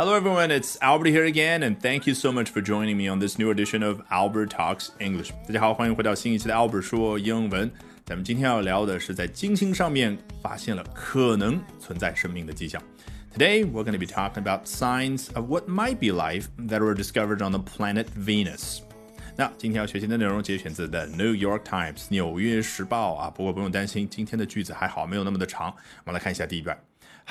Hello, everyone. It's Albert here again, and thank you so much for joining me on this new edition of Albert Talks English. 大家好，欢迎回到新一期的 Albert 说英文。咱们今天要聊的是在金星上面发现了可能存在生命的迹象。Today, we're going to be talking about signs of what might be life that were discovered on the planet Venus. 那今天要学习的内容节选自 The New York Times 纽约时报啊，不过不用担心，今天的句子还好，没有那么的长。我们来看一下第一段。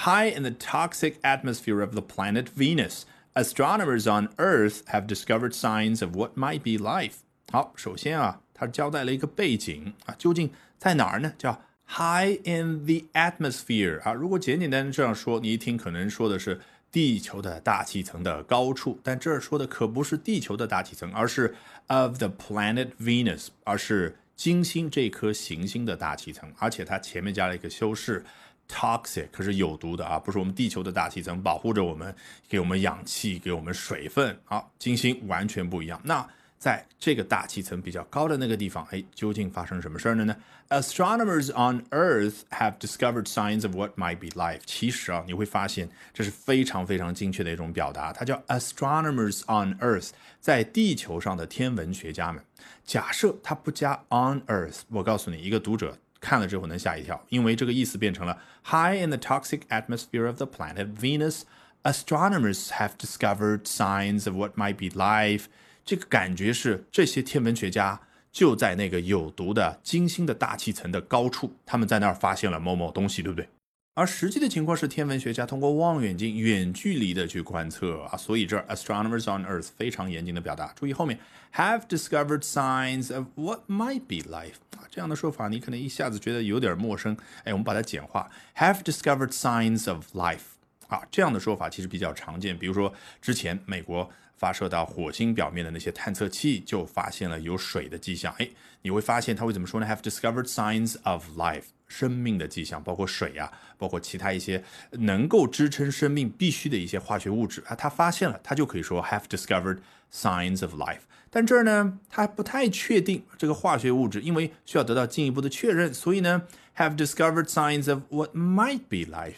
High in the toxic atmosphere of the planet Venus, astronomers on Earth have discovered signs of what might be life. 好，首先啊，他交代了一个背景啊，究竟在哪儿呢？叫 high in the atmosphere 啊。如果简简单单这样说，你一听可能说的是地球的大气层的高处，但这儿说的可不是地球的大气层，而是 of the planet Venus，而是金星这颗行星的大气层，而且它前面加了一个修饰。Toxic 可是有毒的啊，不是我们地球的大气层保护着我们，给我们氧气，给我们水分。好，金星完全不一样。那在这个大气层比较高的那个地方，哎，究竟发生什么事儿了呢？Astronomers on Earth have discovered signs of what might be life。其实啊，你会发现这是非常非常精确的一种表达，它叫 Astronomers on Earth，在地球上的天文学家们。假设它不加 on Earth，我告诉你，一个读者。看了之后能吓一跳，因为这个意思变成了 High in the toxic atmosphere of the planet Venus, astronomers have discovered signs of what might be life。这个感觉是这些天文学家就在那个有毒的金星的大气层的高处，他们在那儿发现了某某东西，对不对？而实际的情况是，天文学家通过望远镜远距离的去观测啊，所以这 astronomers on Earth 非常严谨的表达。注意后面 have discovered signs of what might be life 啊，这样的说法你可能一下子觉得有点陌生。哎，我们把它简化，have discovered signs of life 啊，这样的说法其实比较常见。比如说之前美国发射到火星表面的那些探测器就发现了有水的迹象。哎，你会发现他会怎么说呢？have discovered signs of life。生命的迹象，包括水呀，包括其他一些能够支撑生命必须的一些化学物质啊，他发现了，他就可以说 have discovered signs of life。但这儿呢，他不太确定这个化学物质，因为需要得到进一步的确认，所以呢，have discovered signs of what might be life。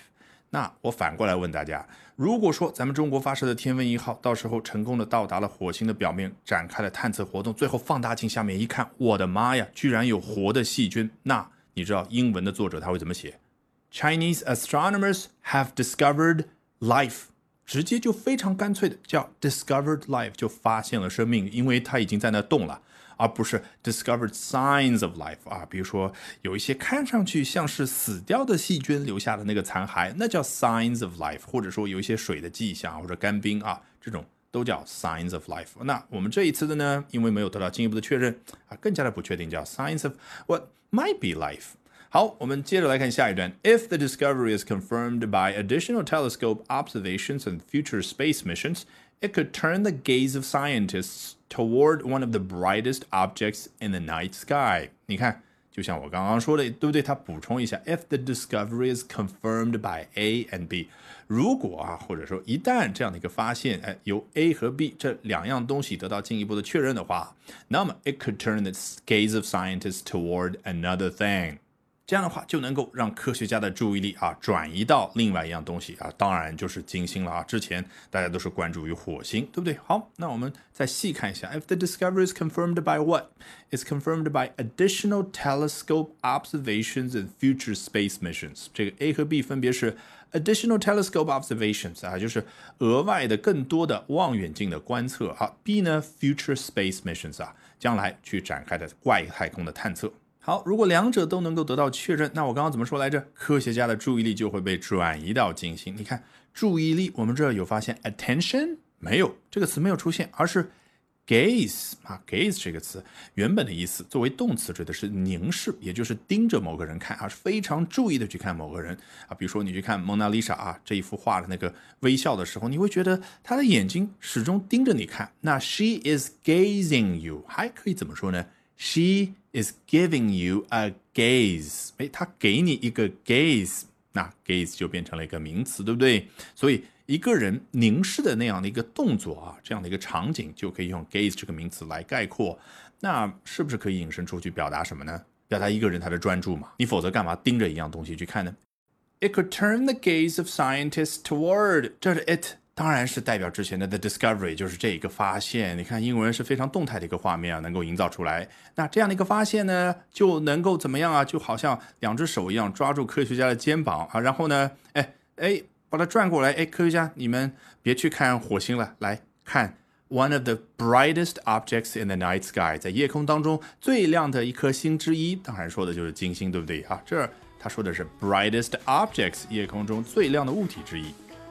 那我反过来问大家，如果说咱们中国发射的天问一号到时候成功的到达了火星的表面，展开了探测活动，最后放大镜下面一看，我的妈呀，居然有活的细菌，那。你知道英文的作者他会怎么写？Chinese astronomers have discovered life，直接就非常干脆的叫 discovered life，就发现了生命，因为它已经在那动了，而不是 discovered signs of life 啊。比如说有一些看上去像是死掉的细菌留下的那个残骸，那叫 signs of life，或者说有一些水的迹象或者干冰啊，这种都叫 signs of life。那我们这一次的呢，因为没有得到进一步的确认，更加的不确定，叫 signs of what。might be life. 好，我们接着来看下一段。If the discovery is confirmed by additional telescope observations and future space missions, it could turn the gaze of scientists toward one of the brightest objects in the night sky. 你看， 就像我刚刚说的，对不对？他补充一下，If the discovery is confirmed by A and B，如果啊，或者说一旦这样的一个发现，哎，由 A 和 B 这两样东西得到进一步的确认的话，那么 it could turn the gaze of scientists toward another thing。这样的话就能够让科学家的注意力啊转移到另外一样东西啊，当然就是金星了啊。之前大家都是关注于火星，对不对？好，那我们再细看一下。If the discovery is confirmed by what? Is confirmed by additional telescope observations and future space missions。这个 A 和 B 分别是 additional telescope observations 啊，就是额外的更多的望远镜的观测。好，B 呢，future space missions 啊，将来去展开的外太空的探测。好，如果两者都能够得到确认，那我刚刚怎么说来着？科学家的注意力就会被转移到金星。你看，注意力，我们这有发现，attention 没有这个词没有出现，而是 gaze 啊，gaze 这个词原本的意思作为动词指的是凝视，也就是盯着某个人看啊，是非常注意的去看某个人啊。比如说你去看蒙娜丽莎啊这一幅画的那个微笑的时候，你会觉得她的眼睛始终盯着你看。那 she is gazing you 还可以怎么说呢？She is giving you a gaze，哎，他给你一个 gaze，那 gaze 就变成了一个名词，对不对？所以一个人凝视的那样的一个动作啊，这样的一个场景就可以用 gaze 这个名词来概括。那是不是可以引申出去表达什么呢？表达一个人他的专注嘛？你否则干嘛盯着一样东西去看呢？It could turn the gaze of scientists toward，这是 it 当然是代表之前的 the discovery，就是这一个发现。你看英文是非常动态的一个画面啊，能够营造出来。那这样的一个发现呢，就能够怎么样啊？就好像两只手一样抓住科学家的肩膀啊，然后呢，哎哎，把它转过来，哎，科学家，你们别去看火星了，来看 one of the brightest objects in the night sky，在夜空当中最亮的一颗星之一，当然说的就是金星，对不对啊？这他说的是 brightest objects，夜空中最亮的物体之一。